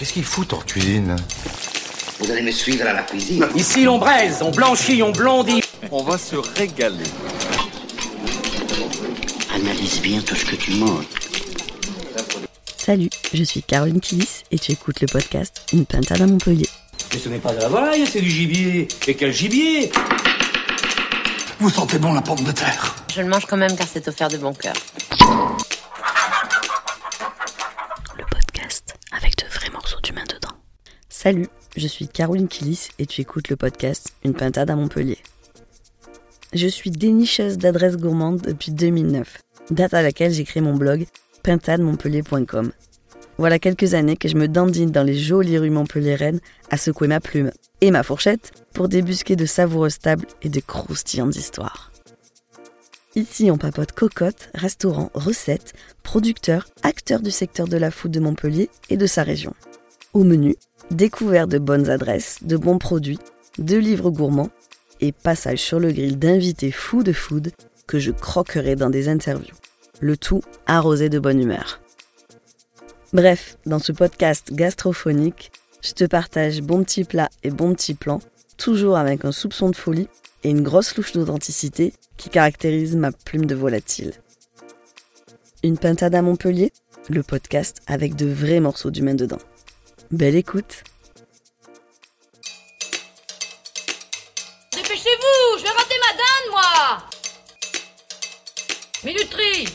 Qu'est-ce qu'ils foutent en cuisine Vous allez me suivre à la cuisine. Ici on braise, on blanchit, on blondit. On va se régaler. Analyse bien tout ce que tu manges. Salut, je suis Caroline Kilis et tu écoutes le podcast Une pintade à Montpellier. Mais ce n'est pas de la volaille, c'est du gibier. Et quel gibier Vous sentez bon la pomme de terre Je le mange quand même car c'est offert de bon cœur. Le podcast avec de vrais morceaux d'humain dedans. Salut, je suis Caroline Kilis et tu écoutes le podcast Une pintade à Montpellier. Je suis dénicheuse d'adresses gourmandes depuis 2009, date à laquelle j'ai créé mon blog pintademontpellier.com. Voilà quelques années que je me dandine dans les jolies rues montpelliéraines à secouer ma plume et ma fourchette pour débusquer de savoureuses tables et de croustillantes histoires. Ici, on papote cocotte, restaurants, recettes, producteurs, acteurs du secteur de la food de Montpellier et de sa région. Au menu, découvert de bonnes adresses, de bons produits, de livres gourmands et passage sur le grill d'invités fous de food que je croquerai dans des interviews. Le tout arrosé de bonne humeur. Bref, dans ce podcast gastrophonique, je te partage bons petits plats et bons petits plans, toujours avec un soupçon de folie et une grosse louche d'authenticité qui caractérise ma plume de volatile. Une pintade à Montpellier, le podcast avec de vrais morceaux d'humain dedans. Belle écoute. Dépêchez-vous, je vais rater ma dinde, moi. Minuterie